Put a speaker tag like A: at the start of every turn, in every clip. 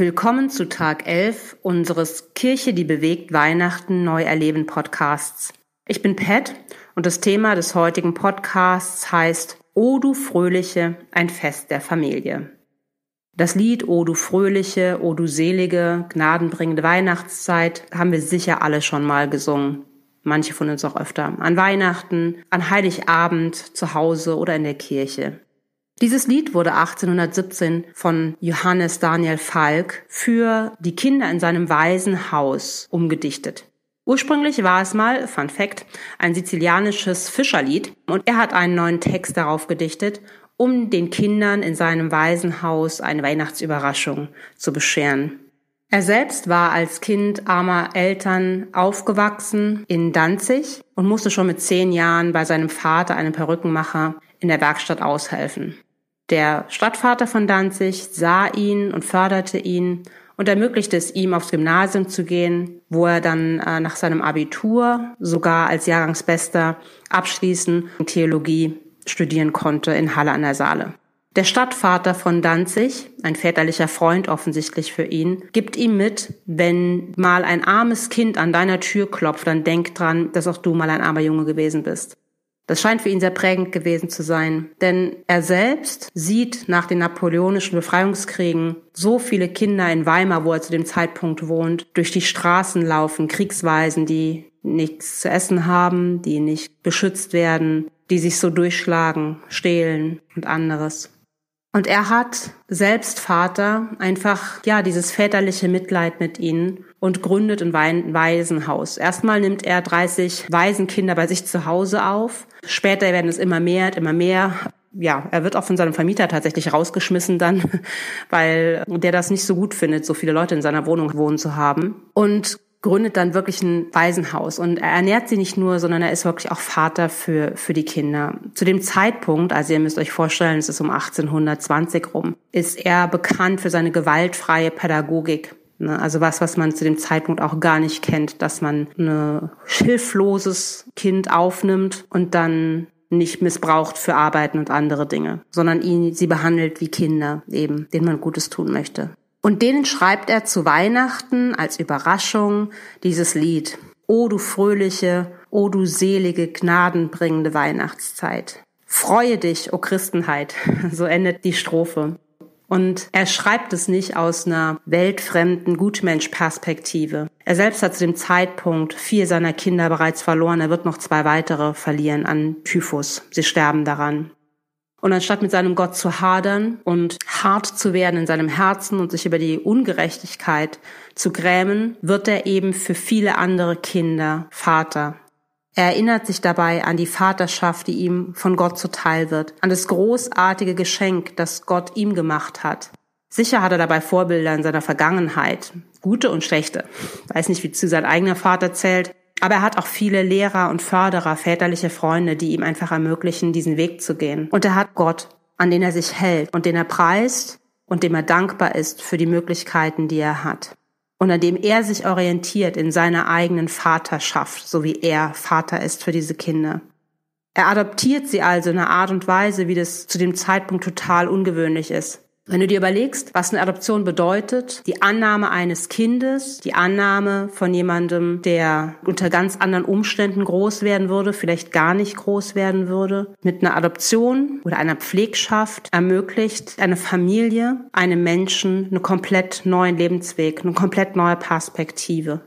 A: Willkommen zu Tag 11 unseres Kirche, die bewegt Weihnachten neu erleben Podcasts. Ich bin Pat und das Thema des heutigen Podcasts heißt O du Fröhliche, ein Fest der Familie. Das Lied O du Fröhliche, O du selige, gnadenbringende Weihnachtszeit haben wir sicher alle schon mal gesungen. Manche von uns auch öfter. An Weihnachten, an Heiligabend, zu Hause oder in der Kirche. Dieses Lied wurde 1817 von Johannes Daniel Falk für die Kinder in seinem Waisenhaus umgedichtet. Ursprünglich war es mal, Fun Fact, ein sizilianisches Fischerlied und er hat einen neuen Text darauf gedichtet, um den Kindern in seinem Waisenhaus eine Weihnachtsüberraschung zu bescheren. Er selbst war als Kind armer Eltern aufgewachsen in Danzig und musste schon mit zehn Jahren bei seinem Vater, einem Perückenmacher, in der Werkstatt aushelfen. Der Stadtvater von Danzig sah ihn und förderte ihn und ermöglichte es ihm, aufs Gymnasium zu gehen, wo er dann äh, nach seinem Abitur sogar als Jahrgangsbester abschließen und Theologie studieren konnte in Halle an der Saale. Der Stadtvater von Danzig, ein väterlicher Freund offensichtlich für ihn, gibt ihm mit, wenn mal ein armes Kind an deiner Tür klopft, dann denk dran, dass auch du mal ein armer Junge gewesen bist. Das scheint für ihn sehr prägend gewesen zu sein, denn er selbst sieht nach den napoleonischen Befreiungskriegen so viele Kinder in Weimar, wo er zu dem Zeitpunkt wohnt, durch die Straßen laufen, Kriegsweisen, die nichts zu essen haben, die nicht beschützt werden, die sich so durchschlagen, stehlen und anderes. Und er hat selbst Vater einfach, ja, dieses väterliche Mitleid mit ihnen und gründet ein Waisenhaus. Erstmal nimmt er 30 Waisenkinder bei sich zu Hause auf. Später werden es immer mehr, immer mehr. Ja, er wird auch von seinem Vermieter tatsächlich rausgeschmissen dann, weil der das nicht so gut findet, so viele Leute in seiner Wohnung wohnen zu haben. Und gründet dann wirklich ein Waisenhaus und er ernährt sie nicht nur, sondern er ist wirklich auch Vater für, für die Kinder. Zu dem Zeitpunkt, also ihr müsst euch vorstellen, es ist um 1820 rum, ist er bekannt für seine gewaltfreie Pädagogik. Ne? Also was, was man zu dem Zeitpunkt auch gar nicht kennt, dass man ein hilfloses Kind aufnimmt und dann nicht missbraucht für Arbeiten und andere Dinge, sondern ihn, sie behandelt wie Kinder eben, denen man Gutes tun möchte. Und denen schreibt er zu Weihnachten als Überraschung dieses Lied. O du fröhliche, o du selige, gnadenbringende Weihnachtszeit. Freue dich, o Christenheit. So endet die Strophe. Und er schreibt es nicht aus einer weltfremden Gutmensch-Perspektive. Er selbst hat zu dem Zeitpunkt vier seiner Kinder bereits verloren. Er wird noch zwei weitere verlieren an Typhus. Sie sterben daran. Und anstatt mit seinem Gott zu hadern und hart zu werden in seinem Herzen und sich über die Ungerechtigkeit zu grämen, wird er eben für viele andere Kinder Vater. Er erinnert sich dabei an die Vaterschaft, die ihm von Gott zuteil wird, an das großartige Geschenk, das Gott ihm gemacht hat. Sicher hat er dabei Vorbilder in seiner Vergangenheit, gute und schlechte. Weiß nicht, wie zu sein eigener Vater zählt, aber er hat auch viele Lehrer und Förderer, väterliche Freunde, die ihm einfach ermöglichen, diesen Weg zu gehen. Und er hat Gott, an den er sich hält und den er preist und dem er dankbar ist für die Möglichkeiten, die er hat. Und an dem er sich orientiert in seiner eigenen Vaterschaft, so wie er Vater ist für diese Kinder. Er adoptiert sie also in einer Art und Weise, wie das zu dem Zeitpunkt total ungewöhnlich ist. Wenn du dir überlegst, was eine Adoption bedeutet, die Annahme eines Kindes, die Annahme von jemandem, der unter ganz anderen Umständen groß werden würde, vielleicht gar nicht groß werden würde, mit einer Adoption oder einer Pflegschaft ermöglicht eine Familie, einem Menschen einen komplett neuen Lebensweg, eine komplett neue Perspektive.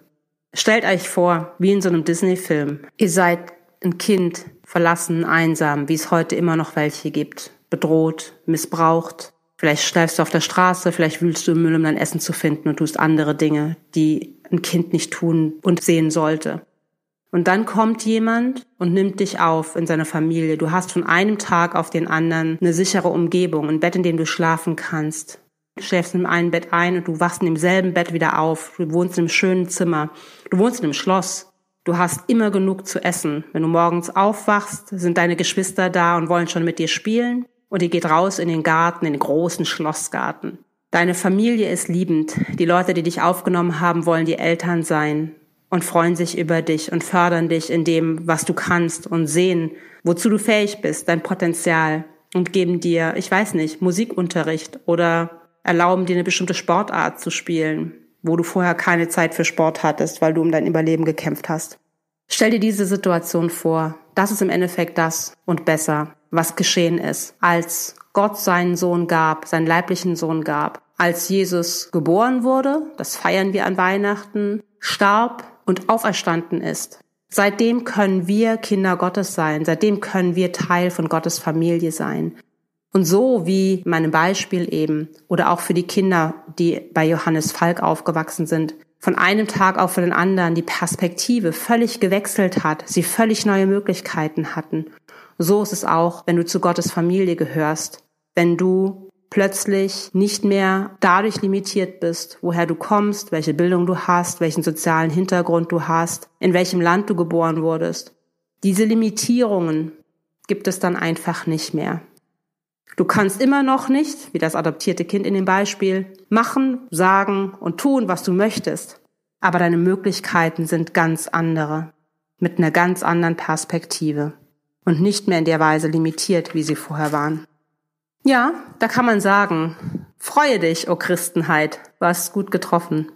A: Stellt euch vor, wie in so einem Disney-Film. Ihr seid ein Kind, verlassen, einsam, wie es heute immer noch welche gibt, bedroht, missbraucht, Vielleicht schleifst du auf der Straße, vielleicht wühlst du im Müll, um dein Essen zu finden und tust andere Dinge, die ein Kind nicht tun und sehen sollte. Und dann kommt jemand und nimmt dich auf in seiner Familie. Du hast von einem Tag auf den anderen eine sichere Umgebung, ein Bett, in dem du schlafen kannst. Du schläfst in einem Bett ein und du wachst in demselben Bett wieder auf. Du wohnst in einem schönen Zimmer. Du wohnst in einem Schloss. Du hast immer genug zu essen. Wenn du morgens aufwachst, sind deine Geschwister da und wollen schon mit dir spielen und ihr geht raus in den Garten, in den großen Schlossgarten. Deine Familie ist liebend. Die Leute, die dich aufgenommen haben, wollen die Eltern sein und freuen sich über dich und fördern dich in dem, was du kannst und sehen, wozu du fähig bist, dein Potenzial und geben dir, ich weiß nicht, Musikunterricht oder erlauben dir eine bestimmte Sportart zu spielen, wo du vorher keine Zeit für Sport hattest, weil du um dein Überleben gekämpft hast. Stell dir diese Situation vor. Das ist im Endeffekt das und besser, was geschehen ist, als Gott seinen Sohn gab, seinen leiblichen Sohn gab, als Jesus geboren wurde, das feiern wir an Weihnachten, starb und auferstanden ist. Seitdem können wir Kinder Gottes sein, seitdem können wir Teil von Gottes Familie sein. Und so wie meinem Beispiel eben oder auch für die Kinder, die bei Johannes Falk aufgewachsen sind, von einem Tag auf den anderen die Perspektive völlig gewechselt hat, sie völlig neue Möglichkeiten hatten. So ist es auch, wenn du zu Gottes Familie gehörst, wenn du plötzlich nicht mehr dadurch limitiert bist, woher du kommst, welche Bildung du hast, welchen sozialen Hintergrund du hast, in welchem Land du geboren wurdest. Diese Limitierungen gibt es dann einfach nicht mehr. Du kannst immer noch nicht, wie das adoptierte Kind in dem Beispiel, machen, sagen und tun, was du möchtest. Aber deine Möglichkeiten sind ganz andere, mit einer ganz anderen Perspektive und nicht mehr in der Weise limitiert, wie sie vorher waren. Ja, da kann man sagen, freue dich, o oh Christenheit, hast gut getroffen.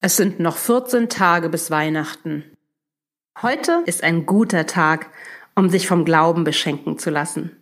A: Es sind noch 14 Tage bis Weihnachten. Heute ist ein guter Tag, um sich vom Glauben beschenken zu lassen.